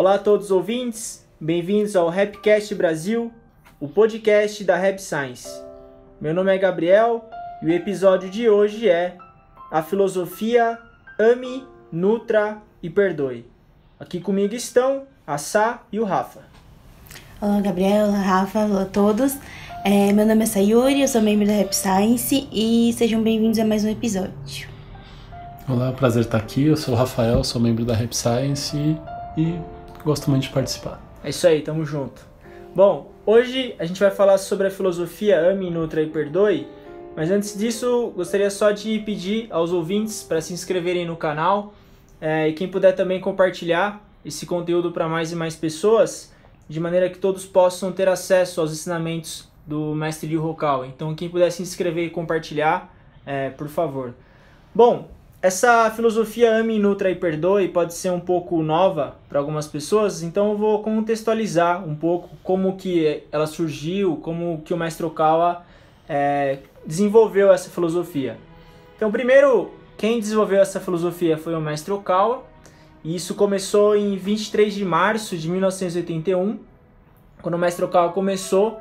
Olá a todos os ouvintes, bem-vindos ao Rapcast Brasil, o podcast da Rap Science. Meu nome é Gabriel e o episódio de hoje é a filosofia Ame, Nutra e Perdoe. Aqui comigo estão a Sá e o Rafa. Olá Gabriel, olá Rafa, olá a todos. É, meu nome é Sayuri, eu sou membro da Rap Science e sejam bem-vindos a mais um episódio. Olá, prazer estar aqui. Eu sou o Rafael, sou membro da Rap Science e, e gosto muito de participar. É isso aí, tamo junto. Bom, hoje a gente vai falar sobre a filosofia Ame, Nutra e Perdoe, mas antes disso, gostaria só de pedir aos ouvintes para se inscreverem no canal é, e quem puder também compartilhar esse conteúdo para mais e mais pessoas, de maneira que todos possam ter acesso aos ensinamentos do mestre Liu Hokal. Então, quem puder se inscrever e compartilhar, é, por favor. Bom, essa filosofia ame, nutra e perdoe pode ser um pouco nova para algumas pessoas, então eu vou contextualizar um pouco como que ela surgiu, como que o mestre Okawa é, desenvolveu essa filosofia. Então, primeiro, quem desenvolveu essa filosofia foi o mestre Okawa, e isso começou em 23 de março de 1981, quando o mestre Okawa começou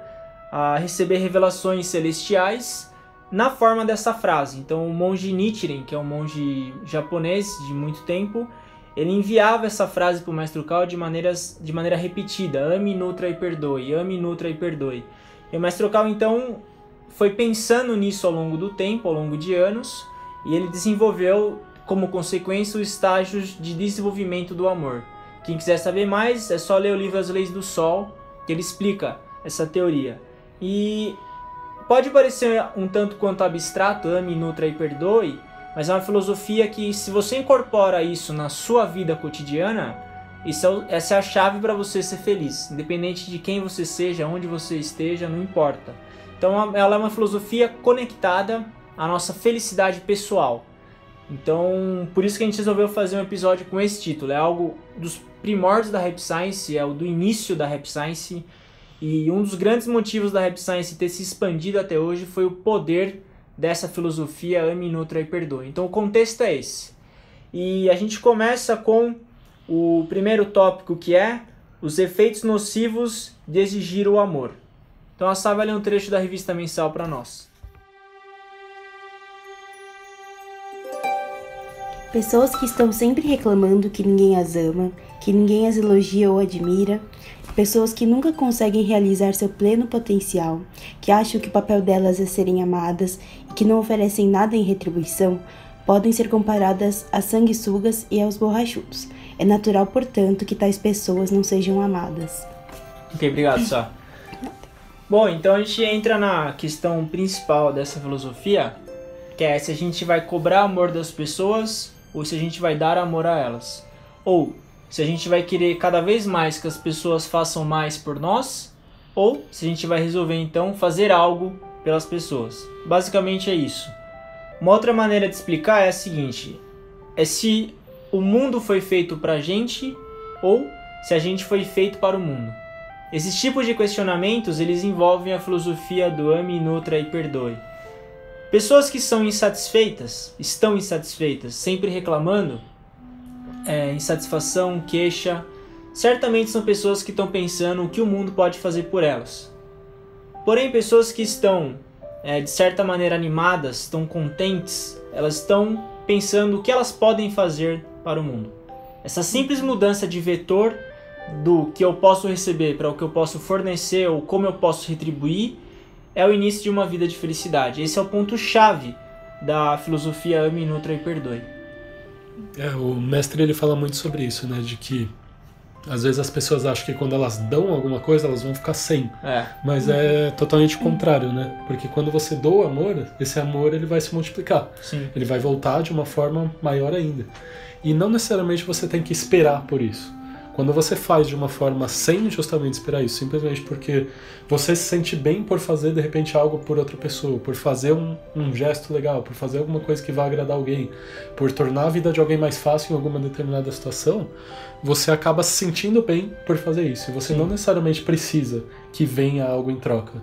a receber revelações celestiais na forma dessa frase. Então, o monge Nichiren, que é um monge japonês de muito tempo, ele enviava essa frase para o mestre Kao de, maneiras, de maneira repetida: ame, nutra e perdoe, ame, nutra e perdoe. E o mestre Kao, então, foi pensando nisso ao longo do tempo, ao longo de anos, e ele desenvolveu, como consequência, os estágios de desenvolvimento do amor. Quem quiser saber mais, é só ler o livro As Leis do Sol, que ele explica essa teoria. E pode parecer um tanto quanto abstrato, ame, nutra e perdoe, mas é uma filosofia que, se você incorpora isso na sua vida cotidiana, isso é, essa é a chave para você ser feliz, independente de quem você seja, onde você esteja, não importa. Então, ela é uma filosofia conectada à nossa felicidade pessoal. Então, por isso que a gente resolveu fazer um episódio com esse título. É algo dos primórdios da Rap Science, é o do início da Rap Science e um dos grandes motivos da Rap Science ter se expandido até hoje foi o poder dessa filosofia ame, nutra e perdoe. Então o contexto é esse. E a gente começa com o primeiro tópico que é os efeitos nocivos de exigir o amor. Então a Sá ler um trecho da revista mensal para nós. Pessoas que estão sempre reclamando que ninguém as ama, que ninguém as elogia ou admira, Pessoas que nunca conseguem realizar seu pleno potencial, que acham que o papel delas é serem amadas e que não oferecem nada em retribuição, podem ser comparadas a sanguessugas e aos borrachudos. É natural, portanto, que tais pessoas não sejam amadas. Ok, obrigado, Sá. Bom, então a gente entra na questão principal dessa filosofia, que é se a gente vai cobrar amor das pessoas ou se a gente vai dar amor a elas. Ou se a gente vai querer cada vez mais que as pessoas façam mais por nós, ou se a gente vai resolver então fazer algo pelas pessoas. Basicamente é isso. Uma outra maneira de explicar é a seguinte: é se o mundo foi feito para a gente ou se a gente foi feito para o mundo. Esses tipos de questionamentos eles envolvem a filosofia do ame, nutra e perdoe. Pessoas que são insatisfeitas, estão insatisfeitas, sempre reclamando, é, insatisfação, queixa, certamente são pessoas que estão pensando o que o mundo pode fazer por elas. Porém, pessoas que estão é, de certa maneira animadas, estão contentes, elas estão pensando o que elas podem fazer para o mundo. Essa simples mudança de vetor do que eu posso receber para o que eu posso fornecer ou como eu posso retribuir é o início de uma vida de felicidade. Esse é o ponto chave da filosofia Ame, Nutra e Perdoe. É, o mestre ele fala muito sobre isso, né? De que às vezes as pessoas acham que quando elas dão alguma coisa, elas vão ficar sem. É. Mas é totalmente o contrário, né? Porque quando você doa amor, esse amor ele vai se multiplicar. Sim. Ele vai voltar de uma forma maior ainda. E não necessariamente você tem que esperar por isso. Quando você faz de uma forma sem justamente esperar isso, simplesmente porque você se sente bem por fazer de repente algo por outra pessoa, por fazer um, um gesto legal, por fazer alguma coisa que vai agradar alguém, por tornar a vida de alguém mais fácil em alguma determinada situação, você acaba se sentindo bem por fazer isso. E você Sim. não necessariamente precisa que venha algo em troca.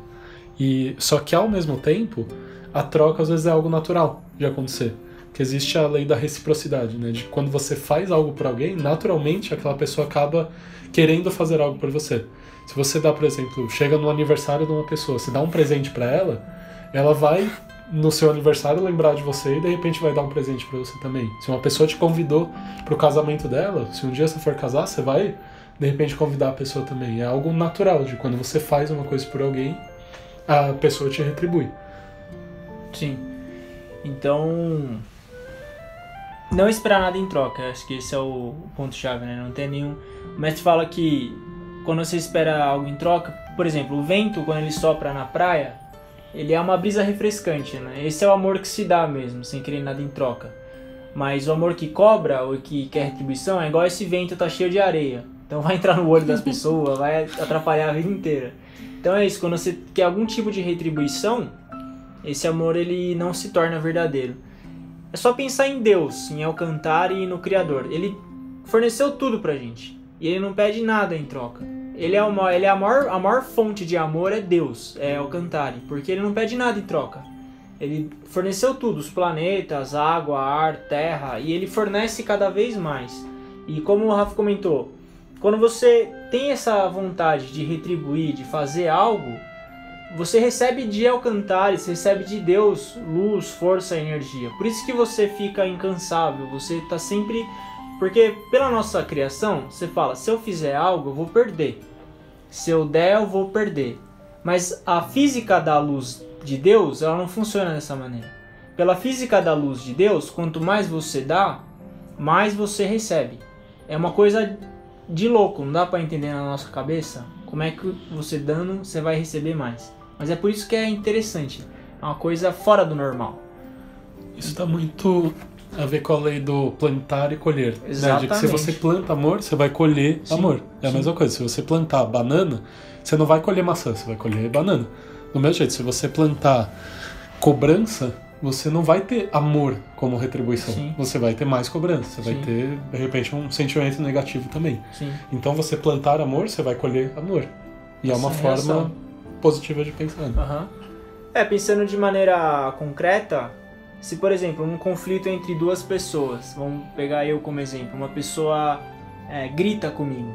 E só que ao mesmo tempo, a troca às vezes é algo natural de acontecer. Que existe a lei da reciprocidade, né? De quando você faz algo por alguém, naturalmente aquela pessoa acaba querendo fazer algo por você. Se você dá, por exemplo, chega no aniversário de uma pessoa, você dá um presente para ela, ela vai no seu aniversário lembrar de você e de repente vai dar um presente para você também. Se uma pessoa te convidou pro casamento dela, se um dia você for casar, você vai de repente convidar a pessoa também. É algo natural de quando você faz uma coisa por alguém, a pessoa te retribui. Sim. Então, não esperar nada em troca. Acho que esse é o ponto chave, né? Não tem nenhum. O mestre fala que quando você espera algo em troca, por exemplo, o vento quando ele sopra na praia, ele é uma brisa refrescante, né? Esse é o amor que se dá mesmo, sem querer nada em troca. Mas o amor que cobra ou que quer retribuição é igual esse vento tá cheio de areia. Então vai entrar no olho das pessoas, vai atrapalhar a vida inteira. Então é isso, quando você quer algum tipo de retribuição, esse amor ele não se torna verdadeiro. É só pensar em Deus, em Alcantar e no Criador. Ele forneceu tudo pra gente. E ele não pede nada em troca. Ele é, uma, ele é a, maior, a maior fonte de amor é Deus, é Alcantare, porque ele não pede nada em troca. Ele forneceu tudo, os planetas, água, ar, terra, e ele fornece cada vez mais. E como o Rafa comentou, quando você tem essa vontade de retribuir, de fazer algo, você recebe de Alcantares, recebe de Deus luz, força energia. Por isso que você fica incansável, você está sempre porque pela nossa criação, você fala, se eu fizer algo, eu vou perder. Se eu der, eu vou perder. Mas a física da luz de Deus, ela não funciona dessa maneira. Pela física da luz de Deus, quanto mais você dá, mais você recebe. É uma coisa de louco, não dá para entender na nossa cabeça como é que você dando, você vai receber mais. Mas é por isso que é interessante. É uma coisa fora do normal. Isso está muito a ver com a lei do plantar e colher. Né? De que se você planta amor, você vai colher sim, amor. É a sim. mesma coisa. Se você plantar banana, você não vai colher maçã, você vai colher banana. Do mesmo jeito, se você plantar cobrança, você não vai ter amor como retribuição. Sim. Você vai ter mais cobrança. Você vai ter, de repente, um sentimento negativo também. Então, você plantar amor, você vai colher amor. E Essa é uma forma positiva de pensar. Uhum. É, pensando de maneira concreta, se, por exemplo, um conflito entre duas pessoas, vamos pegar eu como exemplo, uma pessoa é, grita comigo.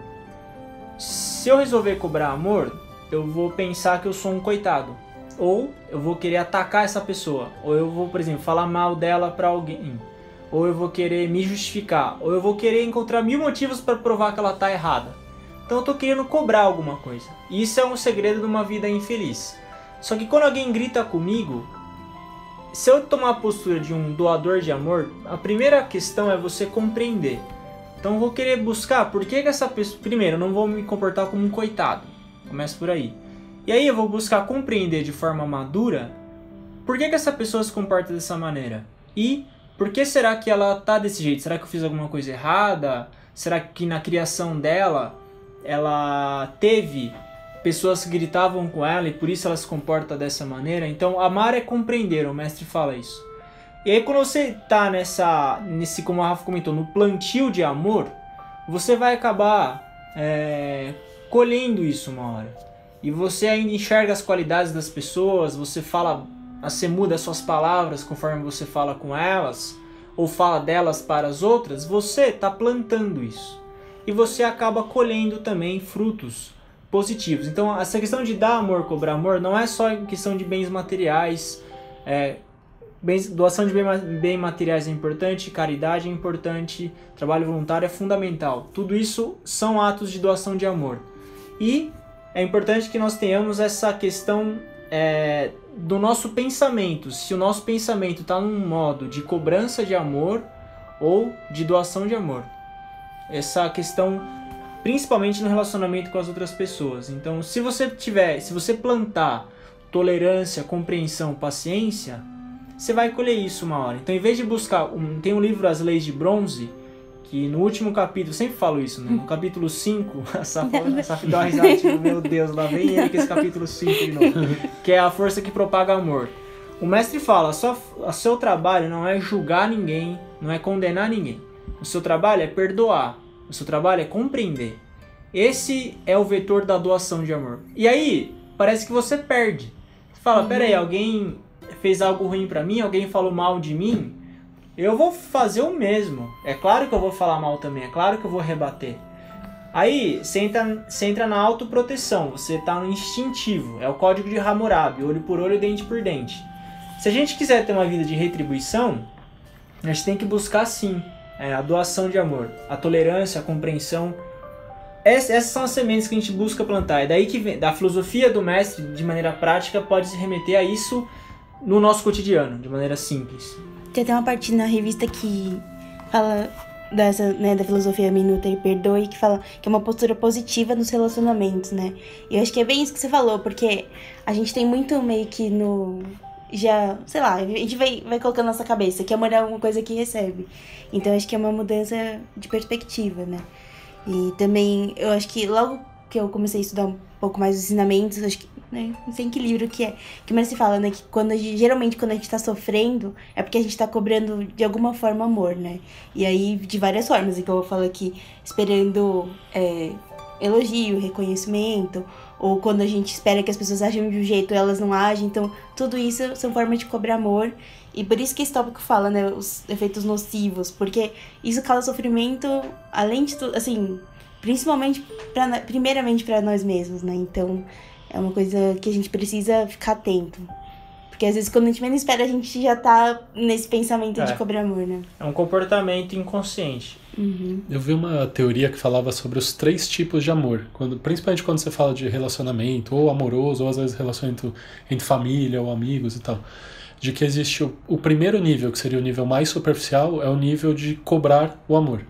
Se eu resolver cobrar amor, eu vou pensar que eu sou um coitado. Ou eu vou querer atacar essa pessoa. Ou eu vou, por exemplo, falar mal dela para alguém. Ou eu vou querer me justificar. Ou eu vou querer encontrar mil motivos para provar que ela tá errada. Então eu tô querendo cobrar alguma coisa. Isso é um segredo de uma vida infeliz. Só que quando alguém grita comigo, se eu tomar a postura de um doador de amor, a primeira questão é você compreender. Então eu vou querer buscar por que, que essa pessoa. Primeiro, eu não vou me comportar como um coitado. Começa por aí. E aí eu vou buscar compreender de forma madura por que, que essa pessoa se comporta dessa maneira. E por que será que ela tá desse jeito? Será que eu fiz alguma coisa errada? Será que na criação dela ela teve pessoas gritavam com ela e por isso ela se comporta dessa maneira. Então, amar é compreender, o mestre fala isso. E aí, quando você tá nessa, nesse, como a Rafa comentou, no plantio de amor, você vai acabar é, colhendo isso uma hora. E você ainda enxerga as qualidades das pessoas, você fala, você muda as suas palavras conforme você fala com elas, ou fala delas para as outras, você está plantando isso. E você acaba colhendo também frutos positivos. Então, essa questão de dar amor, cobrar amor, não é só questão de bens materiais. É, bens, doação de bem, bem materiais é importante, caridade é importante, trabalho voluntário é fundamental. Tudo isso são atos de doação de amor. E é importante que nós tenhamos essa questão é, do nosso pensamento. Se o nosso pensamento está num modo de cobrança de amor ou de doação de amor. Essa questão principalmente no relacionamento com as outras pessoas. Então, se você tiver, se você plantar tolerância, compreensão, paciência, você vai colher isso uma hora. Então, em vez de buscar, um, tem um livro As Leis de Bronze, que no último capítulo, sempre falo isso, né? No capítulo 5, a Saf dá uma risada, tipo, meu Deus, lá vem ele com esse capítulo 5 de novo. Que é a força que propaga amor. O mestre fala, o seu trabalho não é julgar ninguém, não é condenar ninguém. O seu trabalho é perdoar. O seu trabalho é compreender. Esse é o vetor da doação de amor. E aí, parece que você perde. Você fala, uhum. peraí, alguém fez algo ruim para mim, alguém falou mal de mim. eu vou fazer o mesmo. É claro que eu vou falar mal também, é claro que eu vou rebater. Aí você entra, você entra na autoproteção, você tá no instintivo, é o código de Hammurabi, olho por olho, dente por dente. Se a gente quiser ter uma vida de retribuição, a gente tem que buscar sim é, a doação de amor, a tolerância, a compreensão. Essas são as sementes que a gente busca plantar. É daí que vem, da filosofia do mestre, de maneira prática, pode se remeter a isso no nosso cotidiano, de maneira simples. Tem até uma parte na revista que fala dessa, né, da filosofia minuta e perdoe, que fala que é uma postura positiva nos relacionamentos, né? E eu acho que é bem isso que você falou, porque a gente tem muito meio que no já, sei lá, a gente vai, vai colocando na nossa cabeça que amor é uma coisa que recebe. Então acho que é uma mudança de perspectiva, né? E também eu acho que logo que eu comecei a estudar um pouco mais os ensinamentos, acho que, né, não sei em que livro que é, que mais se fala, né, que quando gente, geralmente quando a gente tá sofrendo é porque a gente tá cobrando de alguma forma amor, né? E aí de várias formas, então eu falo aqui, esperando é, elogio, reconhecimento, ou quando a gente espera que as pessoas ajam de um jeito elas não agem. Então, tudo isso são formas de cobrar amor. E por isso que esse tópico fala, né, os efeitos nocivos, porque isso causa sofrimento, além de tudo, assim, principalmente, pra, primeiramente para nós mesmos, né? Então, é uma coisa que a gente precisa ficar atento. Porque às vezes quando a gente menos espera, a gente já tá nesse pensamento é. de cobrar amor, né? É um comportamento inconsciente. Uhum. Eu vi uma teoria que falava sobre os três tipos de amor, quando, principalmente quando você fala de relacionamento, ou amoroso, ou às vezes relacionamento entre família ou amigos e tal. De que existe o, o primeiro nível, que seria o nível mais superficial, é o nível de cobrar o amor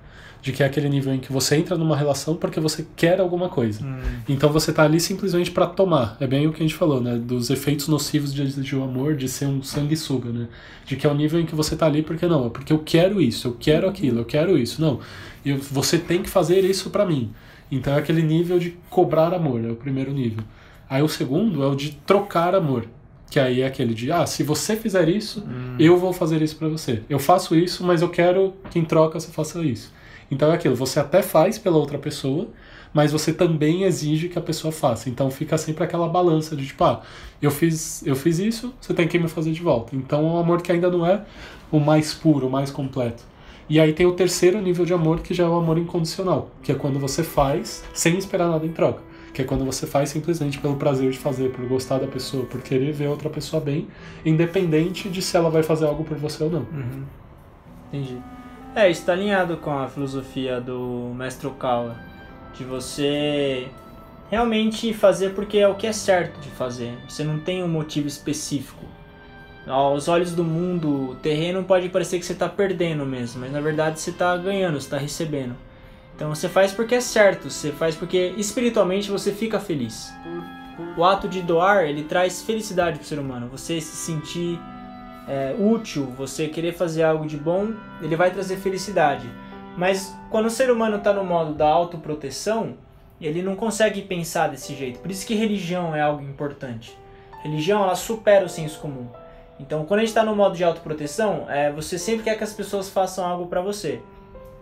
de que é aquele nível em que você entra numa relação porque você quer alguma coisa. Hum. Então você tá ali simplesmente para tomar. É bem o que a gente falou, né? Dos efeitos nocivos de, de um amor, de ser um sanguessuga, né? De que é o nível em que você tá ali porque não, é porque eu quero isso, eu quero aquilo, eu quero isso. Não, eu, você tem que fazer isso para mim. Então é aquele nível de cobrar amor, é o primeiro nível. Aí o segundo é o de trocar amor. Que aí é aquele de, ah, se você fizer isso, hum. eu vou fazer isso para você. Eu faço isso, mas eu quero que em troca você faça isso. Então é aquilo, você até faz pela outra pessoa, mas você também exige que a pessoa faça. Então fica sempre aquela balança de tipo, ah, eu fiz, eu fiz isso, você tem que me fazer de volta. Então é um amor que ainda não é o mais puro, o mais completo. E aí tem o terceiro nível de amor, que já é o amor incondicional, que é quando você faz sem esperar nada em troca. Que é quando você faz simplesmente pelo prazer de fazer, por gostar da pessoa, por querer ver outra pessoa bem, independente de se ela vai fazer algo por você ou não. Uhum. Entendi. É, está alinhado com a filosofia do mestre Okawa, de você realmente fazer porque é o que é certo de fazer. Você não tem um motivo específico. Aos olhos do mundo, o terreno pode parecer que você está perdendo mesmo, mas na verdade você está ganhando, você está recebendo. Então você faz porque é certo, você faz porque espiritualmente você fica feliz. O ato de doar, ele traz felicidade para o ser humano. Você se sentir é, útil, você querer fazer algo de bom, ele vai trazer felicidade. Mas quando o ser humano está no modo da autoproteção, ele não consegue pensar desse jeito. Por isso que religião é algo importante. Religião, ela supera o senso comum. Então, quando a gente está no modo de autoproteção, é, você sempre quer que as pessoas façam algo para você.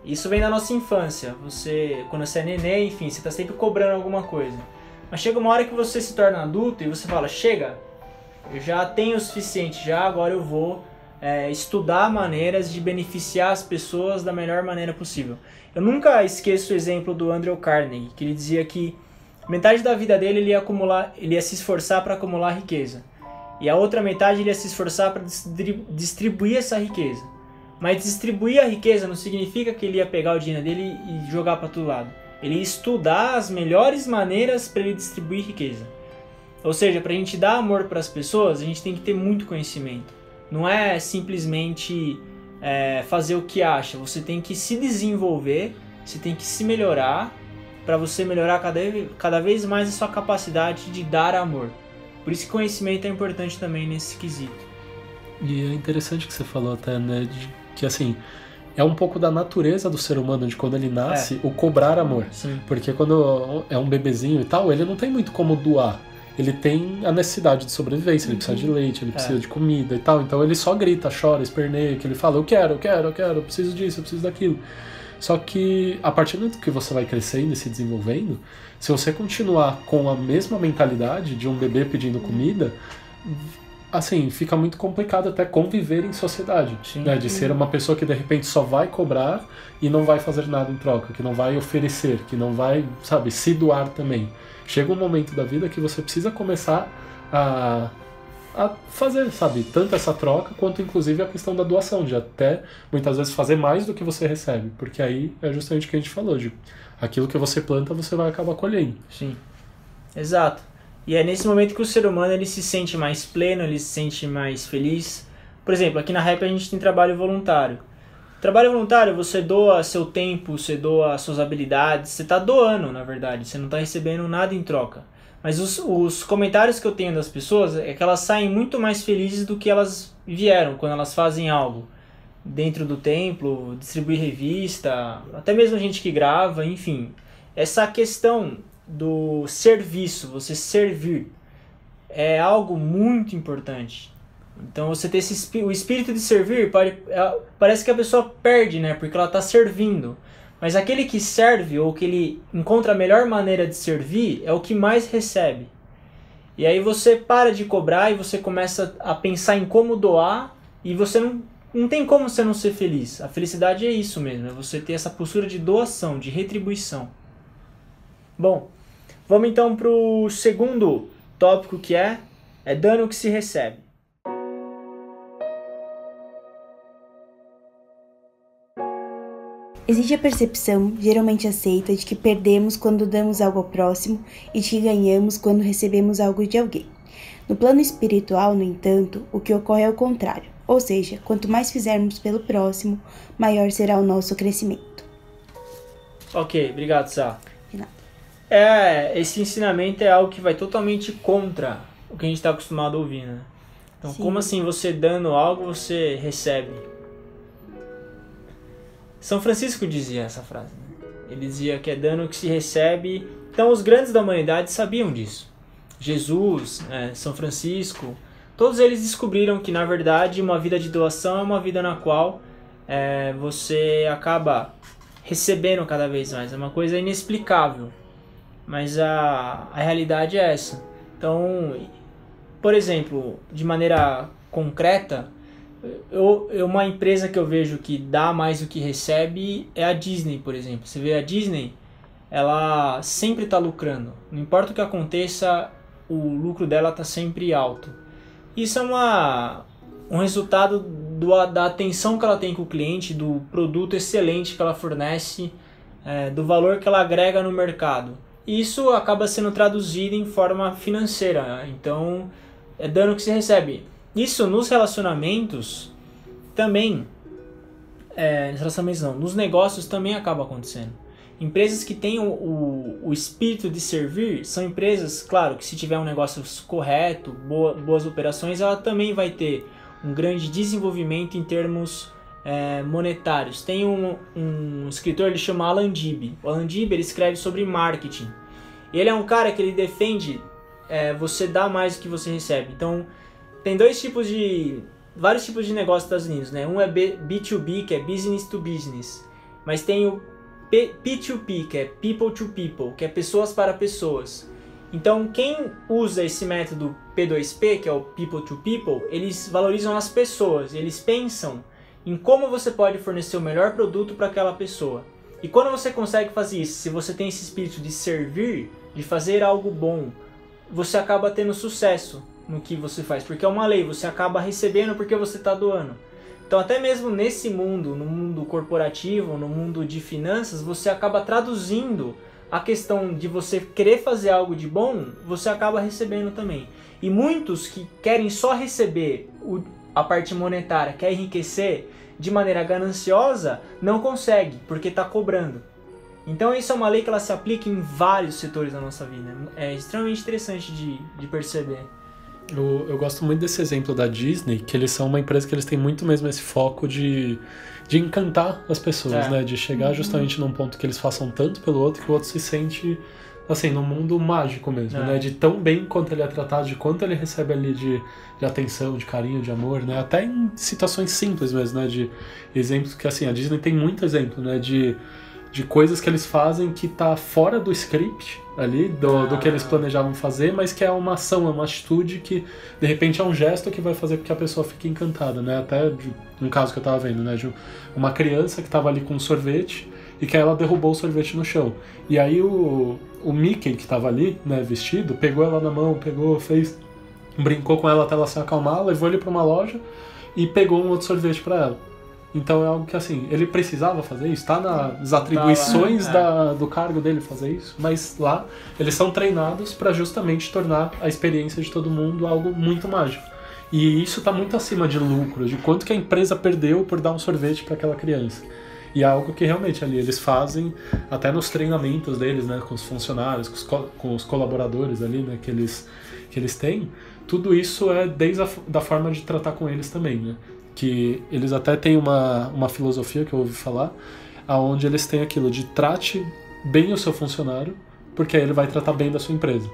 Isso vem da nossa infância. Você, quando você é neném, enfim, você está sempre cobrando alguma coisa. Mas chega uma hora que você se torna adulto e você fala: chega, eu já tenho o suficiente, já agora eu vou é, estudar maneiras de beneficiar as pessoas da melhor maneira possível. Eu nunca esqueço o exemplo do Andrew Carnegie, que ele dizia que metade da vida dele ele ia acumular, ele ia se esforçar para acumular riqueza, e a outra metade ele ia se esforçar para distribuir essa riqueza. Mas distribuir a riqueza não significa que ele ia pegar o dinheiro dele e jogar para todo lado. Ele ia estudar as melhores maneiras para ele distribuir riqueza. Ou seja, para a gente dar amor para as pessoas, a gente tem que ter muito conhecimento. Não é simplesmente é, fazer o que acha. Você tem que se desenvolver, você tem que se melhorar para você melhorar cada, cada vez mais a sua capacidade de dar amor. Por isso que conhecimento é importante também nesse quesito. E é interessante que você falou até, né, de, que assim, é um pouco da natureza do ser humano de quando ele nasce é. o cobrar amor. Sim. Porque quando é um bebezinho e tal, ele não tem muito como doar ele tem a necessidade de sobrevivência, ele precisa de uhum. leite, ele precisa é. de comida e tal. Então ele só grita, chora, esperneia, que ele fala: Eu quero, eu quero, eu quero, eu preciso disso, eu preciso daquilo. Só que a partir do que você vai crescendo e se desenvolvendo, se você continuar com a mesma mentalidade de um bebê pedindo comida, assim, fica muito complicado até conviver em sociedade. Né? De ser uma pessoa que de repente só vai cobrar e não vai fazer nada em troca, que não vai oferecer, que não vai, sabe, se doar também. Chega um momento da vida que você precisa começar a, a fazer, sabe, tanto essa troca quanto inclusive a questão da doação, de até muitas vezes fazer mais do que você recebe, porque aí é justamente o que a gente falou, de aquilo que você planta você vai acabar colhendo. Sim. Exato. E é nesse momento que o ser humano ele se sente mais pleno, ele se sente mais feliz. Por exemplo, aqui na Rap a gente tem trabalho voluntário. Trabalho voluntário, você doa seu tempo, você doa suas habilidades, você está doando, na verdade, você não está recebendo nada em troca. Mas os, os comentários que eu tenho das pessoas é que elas saem muito mais felizes do que elas vieram quando elas fazem algo dentro do templo, distribuir revista, até mesmo gente que grava, enfim. Essa questão do serviço, você servir, é algo muito importante. Então você ter esse, o espírito de servir, é, parece que a pessoa perde, né? Porque ela está servindo. Mas aquele que serve ou que ele encontra a melhor maneira de servir é o que mais recebe. E aí você para de cobrar e você começa a pensar em como doar e você não, não tem como você não ser feliz. A felicidade é isso mesmo, é você ter essa postura de doação, de retribuição. Bom, Vamos então para o segundo tópico que é, é dano que se recebe. Existe a percepção, geralmente aceita, de que perdemos quando damos algo ao próximo e de que ganhamos quando recebemos algo de alguém. No plano espiritual, no entanto, o que ocorre é o contrário, ou seja, quanto mais fizermos pelo próximo, maior será o nosso crescimento. Ok, obrigado, Sá. É, esse ensinamento é algo que vai totalmente contra o que a gente está acostumado a ouvir, né? Então, Sim. como assim você dando algo, você recebe? São Francisco dizia essa frase. Né? Ele dizia que é dano que se recebe. Então, os grandes da humanidade sabiam disso. Jesus, é, São Francisco, todos eles descobriram que, na verdade, uma vida de doação é uma vida na qual é, você acaba recebendo cada vez mais. É uma coisa inexplicável. Mas a, a realidade é essa. Então, por exemplo, de maneira concreta, eu, uma empresa que eu vejo que dá mais do que recebe é a Disney, por exemplo. Você vê a Disney, ela sempre está lucrando. Não importa o que aconteça, o lucro dela está sempre alto. Isso é uma, um resultado do, da atenção que ela tem com o cliente, do produto excelente que ela fornece, é, do valor que ela agrega no mercado isso acaba sendo traduzido em forma financeira. Então, é dano que se recebe. Isso nos relacionamentos também. É, nos relacionamentos não, nos negócios também acaba acontecendo. Empresas que têm o, o, o, espírito de servir são empresas, claro, que se tiver um negócio correto, boa, boas operações, ela também vai ter um grande desenvolvimento em termos é, monetários. Tem um, um escritor, ele chama Alan Dib. O Alan Dib ele escreve sobre marketing. Ele é um cara que ele defende é, você dar mais do que você recebe. Então, tem dois tipos de... vários tipos de negócio nos Estados Unidos, né? Um é B2B, que é business to business. Mas tem o P2P, que é people to people, que é pessoas para pessoas. Então, quem usa esse método P2P, que é o people to people, eles valorizam as pessoas, eles pensam em como você pode fornecer o melhor produto para aquela pessoa. E quando você consegue fazer isso, se você tem esse espírito de servir, de fazer algo bom, você acaba tendo sucesso no que você faz, porque é uma lei, você acaba recebendo porque você está doando. Então, até mesmo nesse mundo, no mundo corporativo, no mundo de finanças, você acaba traduzindo a questão de você querer fazer algo de bom, você acaba recebendo também. E muitos que querem só receber o, a parte monetária, quer enriquecer de maneira gananciosa, não consegue, porque está cobrando. Então isso é uma lei que ela se aplica em vários setores da nossa vida. É extremamente interessante de, de perceber. Eu, eu gosto muito desse exemplo da Disney, que eles são uma empresa que eles têm muito mesmo esse foco de, de encantar as pessoas, é. né? De chegar justamente num ponto que eles façam tanto pelo outro que o outro se sente assim, num mundo mágico mesmo, é. né? De tão bem quanto ele é tratado, de quanto ele recebe ali de, de atenção, de carinho, de amor, né? Até em situações simples mesmo, né? De exemplos que, assim, a Disney tem muito exemplo, né? De de coisas que eles fazem que tá fora do script ali, do, do que eles Ah. planejavam fazer, mas que é uma ação, é uma atitude que de repente é um gesto que vai fazer com que a pessoa fique encantada, né? Até de um caso que eu tava vendo, né? De uma criança que tava ali com um sorvete e que ela derrubou o sorvete no chão. E aí o, o Mickey que tava ali, né, vestido, pegou ela na mão, pegou, fez. brincou com ela até ela se acalmar, levou ele pra uma loja e pegou um outro sorvete pra ela. Então é algo que assim, ele precisava fazer isso, tá nas atribuições é. da, do cargo dele fazer isso, mas lá eles são treinados pra justamente tornar a experiência de todo mundo algo muito mágico. E isso tá muito acima de lucro, de quanto que a empresa perdeu por dar um sorvete para aquela criança. E é algo que realmente ali eles fazem até nos treinamentos deles, né, com os funcionários, com os, co- com os colaboradores ali, né, que eles, que eles têm. Tudo isso é desde a da forma de tratar com eles também, né? Que eles até têm uma, uma filosofia que eu ouvi falar, aonde eles têm aquilo de trate bem o seu funcionário, porque aí ele vai tratar bem da sua empresa.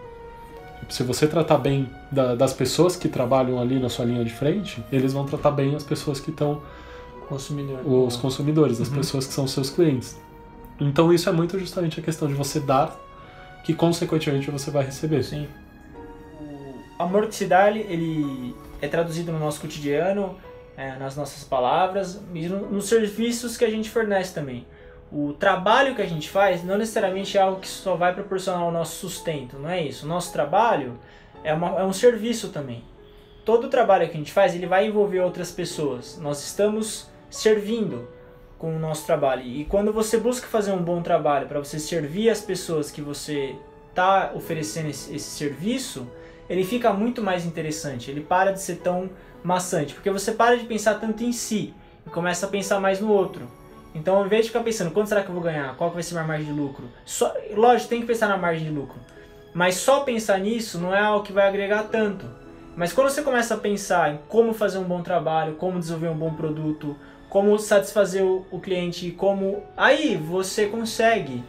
Se você tratar bem da- das pessoas que trabalham ali na sua linha de frente, eles vão tratar bem as pessoas que estão Consumidor. os consumidores, as Uhum. pessoas que são seus clientes. Então isso é muito justamente a questão de você dar, que consequentemente você vai receber. Sim. O amor que se dá, ele é traduzido no nosso cotidiano, é, nas nossas palavras e no- nos serviços que a gente fornece também. O trabalho que a gente faz não necessariamente é algo que só vai proporcionar o nosso sustento, não é isso. O nosso trabalho é, uma- é um serviço também. Todo o trabalho que a gente faz, ele vai envolver outras pessoas. Nós estamos servindo com o nosso trabalho. E quando você busca fazer um bom trabalho para você servir as pessoas que você está oferecendo esse, esse serviço, ele fica muito mais interessante. Ele para de ser tão maçante, porque você para de pensar tanto em si e começa a pensar mais no outro. Então, ao invés de ficar pensando quanto será que eu vou ganhar, qual vai ser minha margem de lucro, só, lógico, tem que pensar na margem de lucro, mas só pensar nisso não é algo que vai agregar tanto. Mas quando você começa a pensar em como fazer um bom trabalho, como desenvolver um bom produto, como satisfazer o, o cliente, como aí você consegue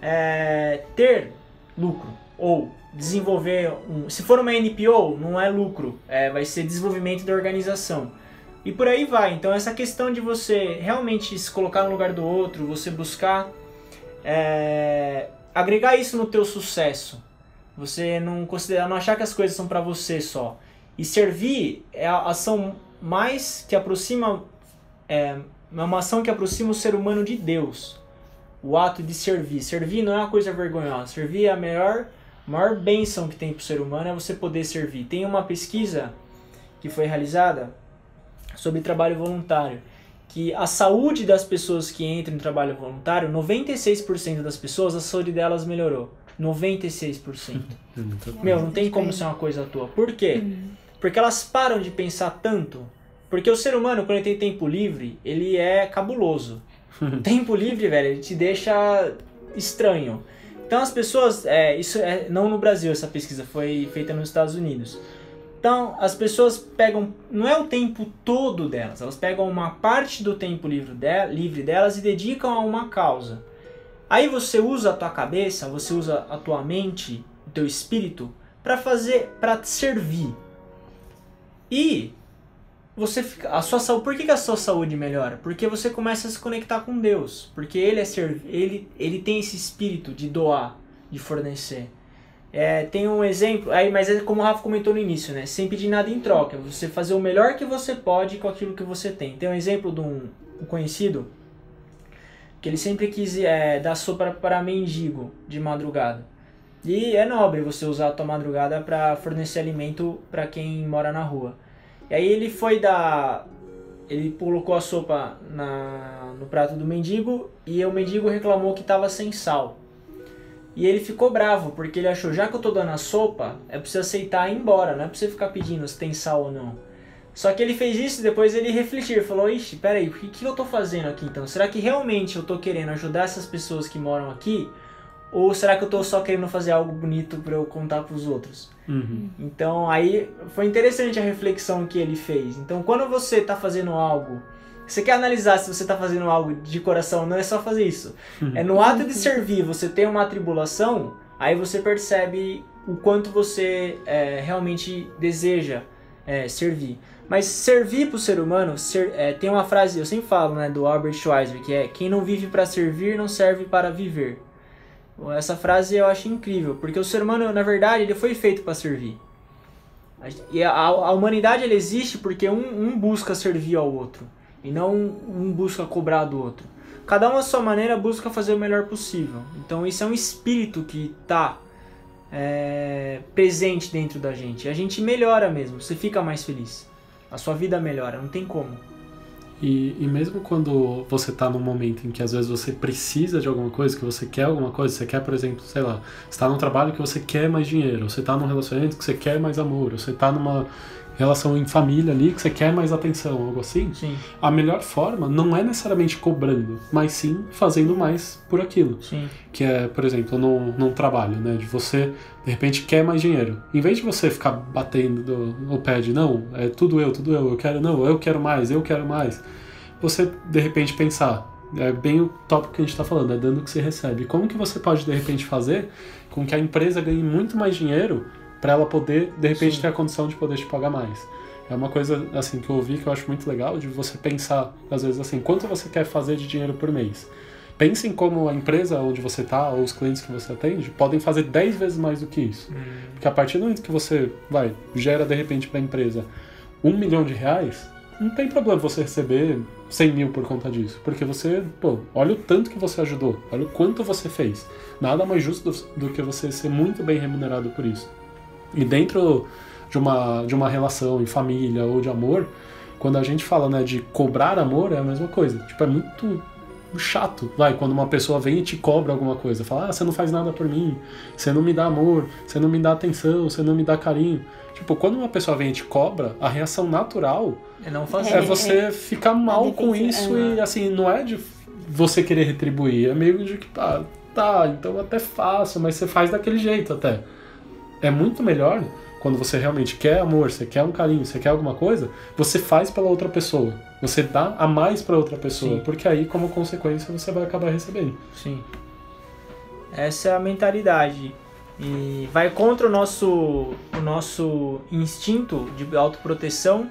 é, ter lucro ou desenvolver um, se for uma NPO não é lucro, é, vai ser desenvolvimento da organização e por aí vai. Então essa questão de você realmente se colocar no lugar do outro, você buscar é, agregar isso no teu sucesso, você não considerar, não achar que as coisas são para você só e servir é a ação mais que aproxima é uma ação que aproxima o ser humano de Deus. O ato de servir. Servir não é uma coisa vergonhosa. Servir é a melhor, maior bênção que tem para o ser humano é você poder servir. Tem uma pesquisa que foi realizada sobre trabalho voluntário, que a saúde das pessoas que entram em trabalho voluntário, 96% das pessoas, a saúde delas melhorou. 96%. Meu, não tem como ser uma coisa à toa. Por quê? Porque elas param de pensar tanto. Porque o ser humano, quando ele tem tempo livre, ele é cabuloso. Tempo livre, velho, ele te deixa estranho. Então as pessoas, é, isso é não no Brasil, essa pesquisa foi feita nos Estados Unidos. Então as pessoas pegam, não é o tempo todo delas, elas pegam uma parte do tempo livre, de, livre delas e dedicam a uma causa. Aí você usa a tua cabeça, você usa a tua mente, o teu espírito para fazer, para servir. E você fica, a sua saúde, por que, que a sua saúde melhora? Porque você começa a se conectar com Deus, porque ele é serv, ele ele tem esse espírito de doar, de fornecer. É, tem um exemplo, aí, mas é como o Rafa comentou no início, né? Sem pedir nada em troca, você fazer o melhor que você pode com aquilo que você tem. Tem um exemplo de um, um conhecido que ele sempre quis é, dar sopa para mendigo de madrugada. E é nobre você usar a tua madrugada para fornecer alimento para quem mora na rua. E aí ele foi dar. Ele colocou a sopa na, no prato do mendigo e o mendigo reclamou que estava sem sal. E ele ficou bravo, porque ele achou, já que eu tô dando a sopa, é pra você aceitar e ir embora, não é pra você ficar pedindo se tem sal ou não. Só que ele fez isso e depois ele refletiu, ele falou, ixi, peraí, o que, que eu tô fazendo aqui então? Será que realmente eu tô querendo ajudar essas pessoas que moram aqui? Ou será que eu tô só querendo fazer algo bonito para eu contar pros outros? Uhum. Então aí foi interessante a reflexão que ele fez. Então quando você está fazendo algo, você quer analisar se você está fazendo algo de coração, não é só fazer isso. É no ato de servir, você tem uma tribulação, aí você percebe o quanto você é, realmente deseja é, servir. Mas servir para o ser humano, ser, é, tem uma frase, eu sempre falo, né, do Albert Schweitzer, que é quem não vive para servir não serve para viver. Essa frase eu acho incrível, porque o ser humano, na verdade, ele foi feito para servir. E a, a, humanidade ela existe porque um, um, busca servir ao outro e não um, busca cobrar do outro. Cada um à sua maneira busca fazer o melhor possível. Então isso é um espírito que está é, presente dentro da gente. A gente melhora mesmo, você fica mais feliz. A sua vida melhora, não tem como. E, e mesmo quando você está num momento em que às vezes você precisa de alguma coisa, que você quer alguma coisa, você quer, por exemplo, sei lá, está num trabalho que você quer mais dinheiro, você está num relacionamento que você quer mais amor, você está numa relação em família ali que você quer mais atenção, algo assim. Sim. A melhor forma não é necessariamente cobrando, mas sim fazendo mais por aquilo. Sim. Que é, por exemplo, num, num trabalho, né? De você, de repente, quer mais dinheiro. Em vez de você ficar batendo no pé de não, é tudo eu, tudo eu, eu quero, não, eu quero mais, eu quero mais. Você, de repente, pensar, é bem o tópico que a gente está falando, é dando o que você recebe. Como que você pode, de repente, fazer com que a empresa ganhe muito mais dinheiro para ela poder, de repente, Sim. ter a condição de poder te pagar mais. É uma coisa assim que eu ouvi que eu acho muito legal de você pensar, às vezes assim, quanto você quer fazer de dinheiro por mês. Pense em como a empresa onde você está ou os clientes que você atende podem fazer 10 vezes mais do que isso. Hum. Porque a partir do momento que você vai, gera de repente para a empresa um milhão de reais, não tem problema você receber 100 mil por conta disso. Porque você, pô, olha o tanto que você ajudou, olha o quanto você fez. Nada mais justo do, do que você ser muito bem remunerado por isso. E dentro de uma, de uma relação em família ou de amor, quando a gente fala né, de cobrar amor, é a mesma coisa. Tipo, é muito chato, vai, quando uma pessoa vem e te cobra alguma coisa. Fala, ah, você não faz nada por mim, você não me dá amor, você não me dá atenção, você não me dá carinho. Tipo, quando uma pessoa vem e te cobra, a reação natural é, não fazer. é você é, ficar mal com isso é. e, assim, não é de você querer retribuir, é meio de que, ah, tá, então até faço, mas você faz daquele jeito até é muito melhor quando você realmente quer amor, você quer um carinho, você quer alguma coisa, você faz pela outra pessoa. Você dá a mais para outra pessoa, Sim. porque aí, como consequência, você vai acabar recebendo. Sim. Essa é a mentalidade. E vai contra o nosso, o nosso instinto de autoproteção,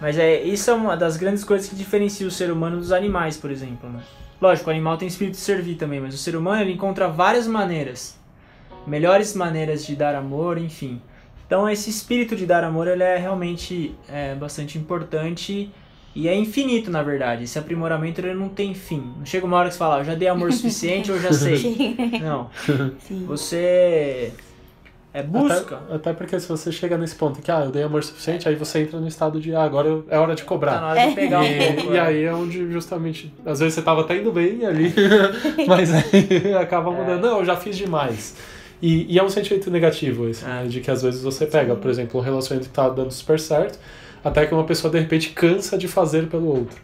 mas é isso é uma das grandes coisas que diferencia o ser humano dos animais, por exemplo. Né? Lógico, o animal tem espírito de servir também, mas o ser humano ele encontra várias maneiras melhores maneiras de dar amor, enfim. Então esse espírito de dar amor ele é realmente é, bastante importante e é infinito na verdade. Esse aprimoramento ele não tem fim. Não chega uma hora que você fala, ah, eu já dei amor suficiente, eu já sei. Não. Sim. Você é busca. Até, até, porque se você chega nesse ponto que, ah, eu dei amor suficiente, aí você entra no estado de, ah, agora é hora de cobrar. Tá na hora de pegar e, um pouco, e é. aí é onde justamente, às vezes você tava até indo bem ali, mas aí acaba mudando. É. Não, eu já fiz demais. E, e é um sentimento negativo esse, né? De que às vezes você pega, por exemplo, um relacionamento que tá dando super certo, até que uma pessoa de repente cansa de fazer pelo outro.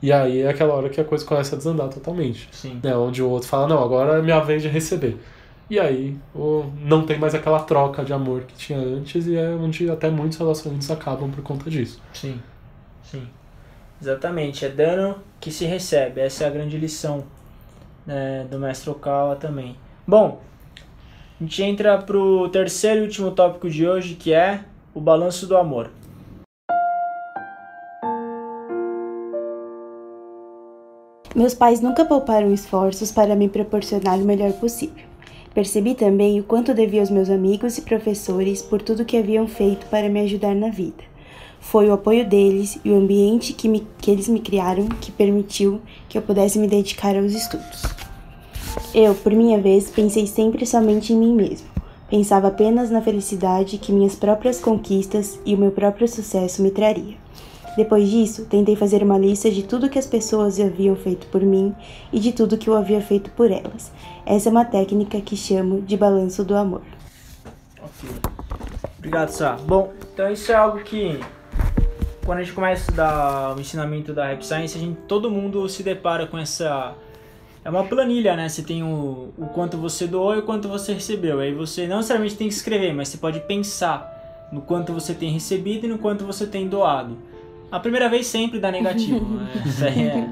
E aí é aquela hora que a coisa começa a desandar totalmente. Sim. Né? Onde o outro fala, não, agora é minha vez de receber. E aí o, não tem mais aquela troca de amor que tinha antes e é onde até muitos relacionamentos acabam por conta disso. Sim, sim. Exatamente, é dano que se recebe. Essa é a grande lição né, do mestre Okawa também. Bom, a gente entra pro terceiro e último tópico de hoje, que é o balanço do amor. Meus pais nunca pouparam esforços para me proporcionar o melhor possível. Percebi também o quanto devia aos meus amigos e professores por tudo que haviam feito para me ajudar na vida. Foi o apoio deles e o ambiente que, me, que eles me criaram que permitiu que eu pudesse me dedicar aos estudos. Eu, por minha vez, pensei sempre somente em mim mesmo. Pensava apenas na felicidade que minhas próprias conquistas e o meu próprio sucesso me traria. Depois disso, tentei fazer uma lista de tudo que as pessoas haviam feito por mim e de tudo que eu havia feito por elas. Essa é uma técnica que chamo de balanço do amor. Ok. Obrigado, Sá. Bom, então isso é algo que quando a gente começa a estudar o ensinamento da Rap Science, a gente, todo mundo se depara com essa é uma planilha, né? Você tem o, o quanto você doou e o quanto você recebeu. Aí você não necessariamente tem que escrever, mas você pode pensar no quanto você tem recebido e no quanto você tem doado. A primeira vez sempre dá negativo, né? é...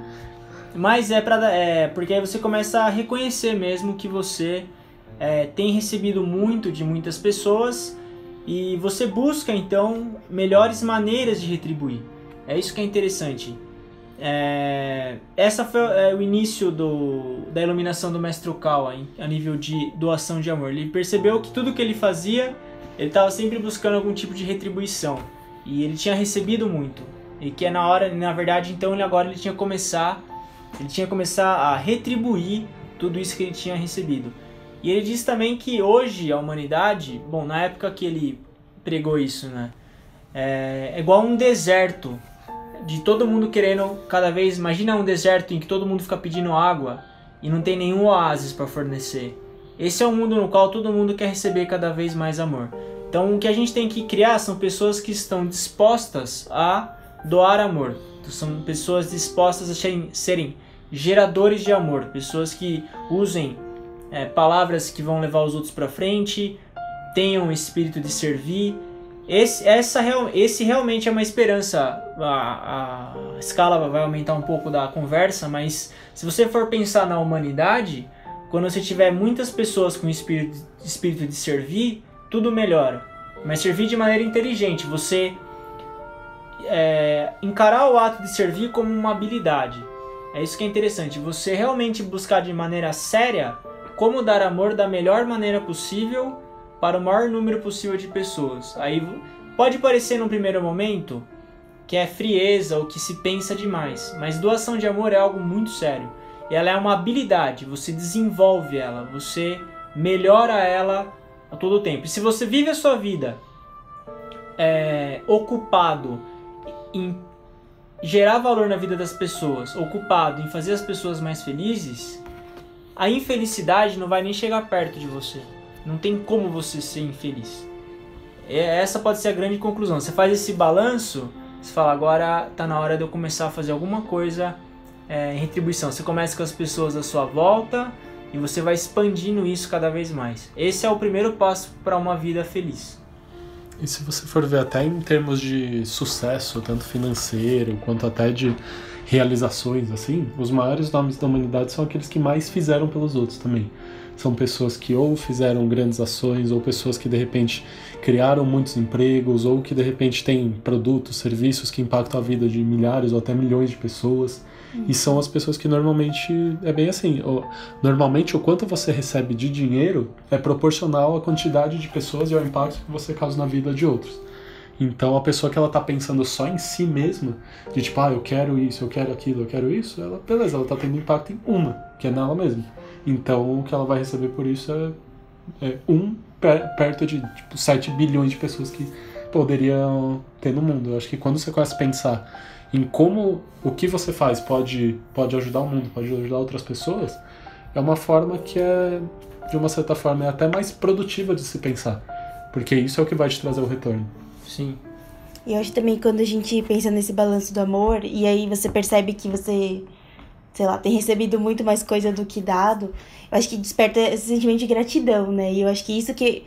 Mas é para é, porque aí você começa a reconhecer mesmo que você é, tem recebido muito de muitas pessoas e você busca então melhores maneiras de retribuir. É isso que é interessante. É, essa foi é, o início do, da iluminação do Mestre Okawa a nível de doação de amor. Ele percebeu que tudo que ele fazia, ele estava sempre buscando algum tipo de retribuição. E ele tinha recebido muito. E que é na hora, na verdade, então ele agora ele tinha começar, ele tinha começar a retribuir tudo isso que ele tinha recebido. E ele diz também que hoje a humanidade, bom, na época que ele pregou isso, né? É, é igual um deserto de todo mundo querendo cada vez. Imagina um deserto em que todo mundo fica pedindo água e não tem nenhum oásis para fornecer. Esse é um mundo no qual todo mundo quer receber cada vez mais amor. Então o que a gente tem que criar são pessoas que estão dispostas a doar amor. São pessoas dispostas a serem, serem geradores de amor, pessoas que usem é, palavras que vão levar os outros para frente, tenham o espírito de servir. Esse, essa, esse realmente é uma esperança. A, a escala vai aumentar um pouco da conversa, mas se você for pensar na humanidade, quando você tiver muitas pessoas com espírito, espírito de servir, tudo melhora. Mas servir de maneira inteligente, você é, encarar o ato de servir como uma habilidade. É isso que é interessante. Você realmente buscar de maneira séria como dar amor da melhor maneira possível para o maior número possível de pessoas. Aí pode parecer num primeiro momento que é frieza ou que se pensa demais, mas doação de amor é algo muito sério. E ela é uma habilidade, você desenvolve ela, você melhora ela a todo tempo. E se você vive a sua vida é, ocupado em gerar valor na vida das pessoas, ocupado em fazer as pessoas mais felizes, a infelicidade não vai nem chegar perto de você. Não tem como você ser infeliz. É, essa pode ser a grande conclusão. Você faz esse balanço, você fala, agora está na hora de eu começar a fazer alguma coisa é, em retribuição. Você começa com as pessoas à sua volta e você vai expandindo isso cada vez mais. Esse é o primeiro passo para uma vida feliz. E se você for ver até em termos de sucesso, tanto financeiro quanto até de realizações, assim, os maiores nomes da humanidade são aqueles que mais fizeram pelos outros também. São pessoas que ou fizeram grandes ações, ou pessoas que de repente criaram muitos empregos, ou que de repente têm produtos, serviços que impactam a vida de milhares ou até milhões de pessoas. E são as pessoas que normalmente é bem assim. Normalmente o quanto você recebe de dinheiro é proporcional à quantidade de pessoas e ao impacto que você causa na vida de outros. Então a pessoa que ela tá pensando só em si mesma, de tipo, ah, eu quero isso, eu quero aquilo, eu quero isso, ela, beleza, ela tá tendo impacto em uma, que é nela mesma. Então o que ela vai receber por isso é, é um per, perto de tipo 7 bilhões de pessoas que poderiam ter no mundo. Eu acho que quando você começa a pensar em como o que você faz pode, pode ajudar o mundo, pode ajudar outras pessoas, é uma forma que é, de uma certa forma, é até mais produtiva de se pensar. Porque isso é o que vai te trazer o retorno. Sim. E eu acho também quando a gente pensa nesse balanço do amor, e aí você percebe que você, sei lá, tem recebido muito mais coisa do que dado, eu acho que desperta esse sentimento de gratidão, né? E eu acho que isso que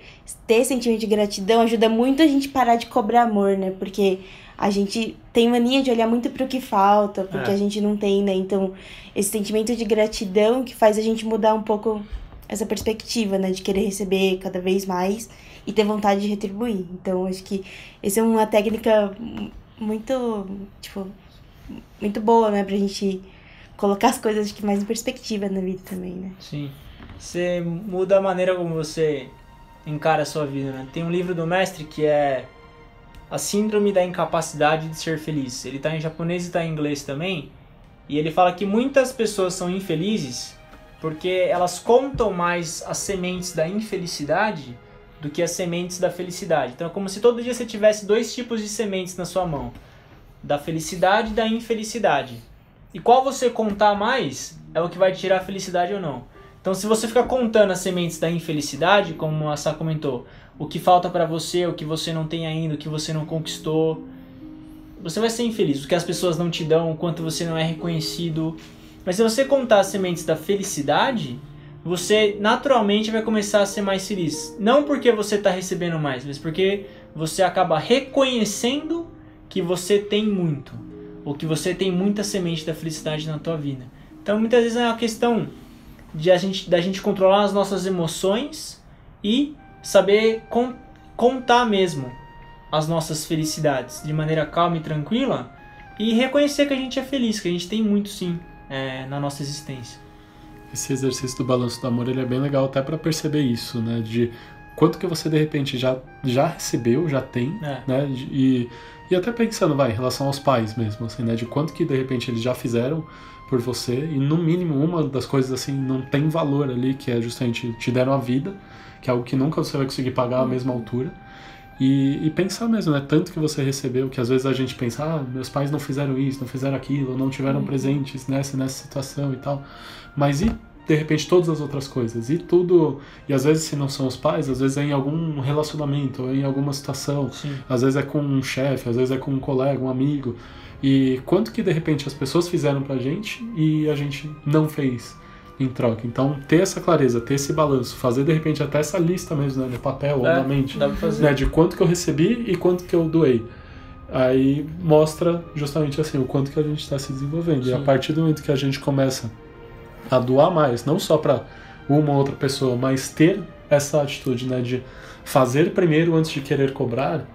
ter sentimento de gratidão ajuda muito a gente parar de cobrar amor, né? Porque a gente tem mania de olhar muito para o que falta, porque é. a gente não tem, né? Então, esse sentimento de gratidão que faz a gente mudar um pouco essa perspectiva, né? De querer receber cada vez mais e ter vontade de retribuir. Então, acho que essa é uma técnica muito, tipo, muito boa, né? Pra gente colocar as coisas que mais em perspectiva na vida também, né? Sim. Você muda a maneira como você encara a sua vida, né? Tem um livro do mestre que é a síndrome da incapacidade de ser feliz. Ele está em japonês e está em inglês também. E ele fala que muitas pessoas são infelizes porque elas contam mais as sementes da infelicidade do que as sementes da felicidade. Então é como se todo dia você tivesse dois tipos de sementes na sua mão: da felicidade e da infelicidade. E qual você contar mais é o que vai tirar a felicidade ou não. Então, se você ficar contando as sementes da infelicidade, como a Sá comentou, o que falta para você, o que você não tem ainda, o que você não conquistou. Você vai ser infeliz, o que as pessoas não te dão, o quanto você não é reconhecido. Mas se você contar as sementes da felicidade, você naturalmente vai começar a ser mais feliz. Não porque você está recebendo mais, mas porque você acaba reconhecendo que você tem muito, ou que você tem muita semente da felicidade na tua vida. Então muitas vezes é uma questão de a gente, da gente controlar as nossas emoções e saber contar mesmo as nossas felicidades de maneira calma e tranquila, e reconhecer que a gente é feliz, que a gente tem muito sim é, na nossa existência. Esse exercício do balanço do amor ele é bem legal até para perceber isso, né? De quanto que você de repente já, já recebeu, já tem, é. né? E, e até pensando, vai, em relação aos pais mesmo, assim, né? De quanto que de repente eles já fizeram por você e no mínimo uma das coisas assim não tem valor ali que é justamente te deram a vida, que é algo que nunca você vai conseguir pagar à mesma altura. E, e, pensar mesmo, né? Tanto que você recebeu, que às vezes a gente pensa, ah, meus pais não fizeram isso, não fizeram aquilo, não tiveram uhum. presentes nessa nessa situação e tal. Mas e de repente todas as outras coisas? E tudo. E às vezes, se não são os pais, às vezes é em algum relacionamento, ou em alguma situação. Sim. Às vezes é com um chefe, às vezes é com um colega, um amigo. E quanto que de repente as pessoas fizeram pra gente e a gente não fez? em troca. Então, ter essa clareza, ter esse balanço, fazer de repente até essa lista mesmo, né, no papel é, ou na mente, né, de quanto que eu recebi e quanto que eu doei. Aí mostra justamente assim o quanto que a gente está se desenvolvendo. Sim. E a partir do momento que a gente começa a doar mais, não só para uma ou outra pessoa, mas ter essa atitude, né, de fazer primeiro antes de querer cobrar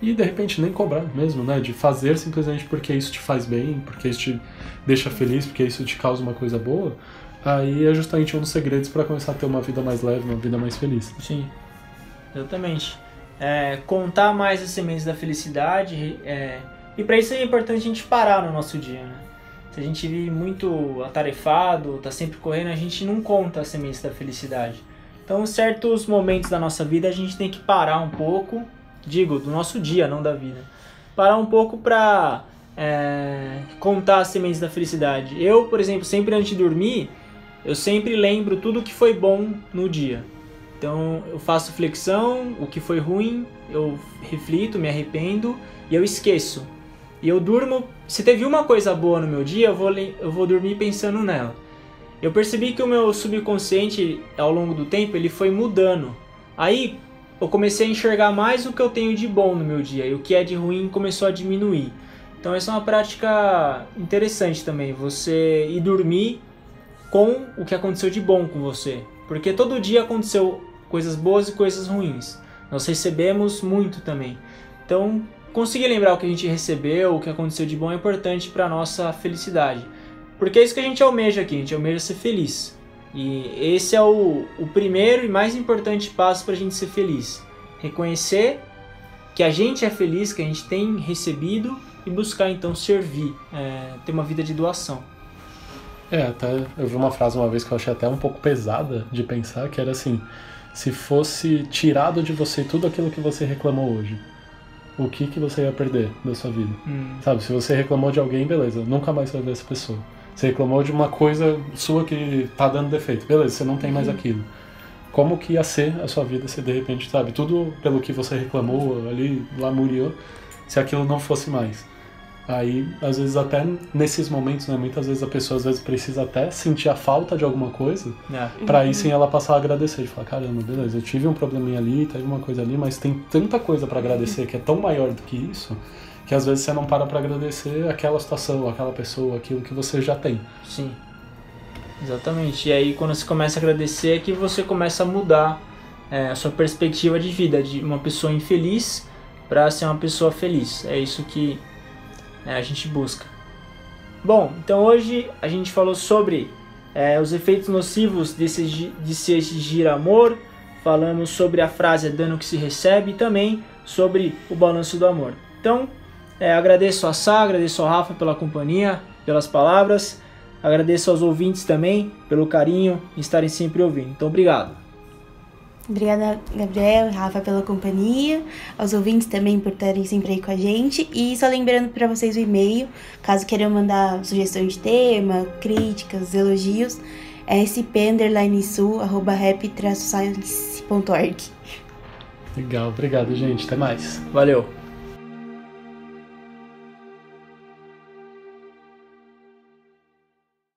e de repente nem cobrar mesmo, né, de fazer simplesmente porque isso te faz bem, porque isso te deixa feliz, porque isso te causa uma coisa boa aí é justamente um dos segredos para começar a ter uma vida mais leve, uma vida mais feliz. Sim, exatamente. É, contar mais as sementes da felicidade é, e para isso é importante a gente parar no nosso dia, né? Se a gente vive muito atarefado, tá sempre correndo, a gente não conta as sementes da felicidade. Então, em certos momentos da nossa vida, a gente tem que parar um pouco, digo, do nosso dia, não da vida. Parar um pouco para é, contar as sementes da felicidade. Eu, por exemplo, sempre antes de dormir, eu sempre lembro tudo que foi bom no dia. Então eu faço flexão, o que foi ruim, eu reflito, me arrependo e eu esqueço. E eu durmo. Se teve uma coisa boa no meu dia, eu vou, eu vou dormir pensando nela. Eu percebi que o meu subconsciente, ao longo do tempo, ele foi mudando. Aí eu comecei a enxergar mais o que eu tenho de bom no meu dia e o que é de ruim começou a diminuir. Então essa é uma prática interessante também. Você ir dormir com o que aconteceu de bom com você. Porque todo dia aconteceu coisas boas e coisas ruins. Nós recebemos muito também. Então, conseguir lembrar o que a gente recebeu, o que aconteceu de bom é importante para nossa felicidade. Porque é isso que a gente almeja aqui, a gente almeja ser feliz. E esse é o, o primeiro e mais importante passo para a gente ser feliz. Reconhecer que a gente é feliz, que a gente tem recebido e buscar então servir, é, ter uma vida de doação. É, até eu vi uma frase uma vez que eu achei até um pouco pesada de pensar, que era assim: se fosse tirado de você tudo aquilo que você reclamou hoje, o que que você ia perder da sua vida? Hum. Sabe, se você reclamou de alguém, beleza, nunca mais vai ver essa pessoa. Você reclamou de uma coisa sua que tá dando defeito, beleza, você não tem mais uhum. aquilo. Como que ia ser a sua vida se de repente, sabe, tudo pelo que você reclamou ali, lamuriou, se aquilo não fosse mais? Aí, às vezes, até nesses momentos, né? Muitas vezes a pessoa às vezes precisa até sentir a falta de alguma coisa é. para aí sim ela passar a agradecer. De falar, caramba, beleza, eu tive um probleminha ali, teve uma coisa ali, mas tem tanta coisa para agradecer que é tão maior do que isso, que às vezes você não para para agradecer aquela situação, aquela pessoa, aquilo que você já tem. Sim. Exatamente. E aí quando você começa a agradecer é que você começa a mudar é, a sua perspectiva de vida, de uma pessoa infeliz para ser uma pessoa feliz. É isso que né, a gente busca. Bom, então hoje a gente falou sobre é, os efeitos nocivos desse, de se exigir amor, falamos sobre a frase é dano que se recebe e também sobre o balanço do amor. Então, é, agradeço a Sá, agradeço ao Rafa pela companhia, pelas palavras, agradeço aos ouvintes também pelo carinho e estarem sempre ouvindo. Então, obrigado. Obrigada, Gabriel e Rafa, pela companhia, aos ouvintes também por estarem sempre aí com a gente. E só lembrando para vocês o e-mail, caso queiram mandar sugestão de tema, críticas, elogios, é sp_sul@rap-science.org. Legal, obrigado, gente. Até mais. Valeu.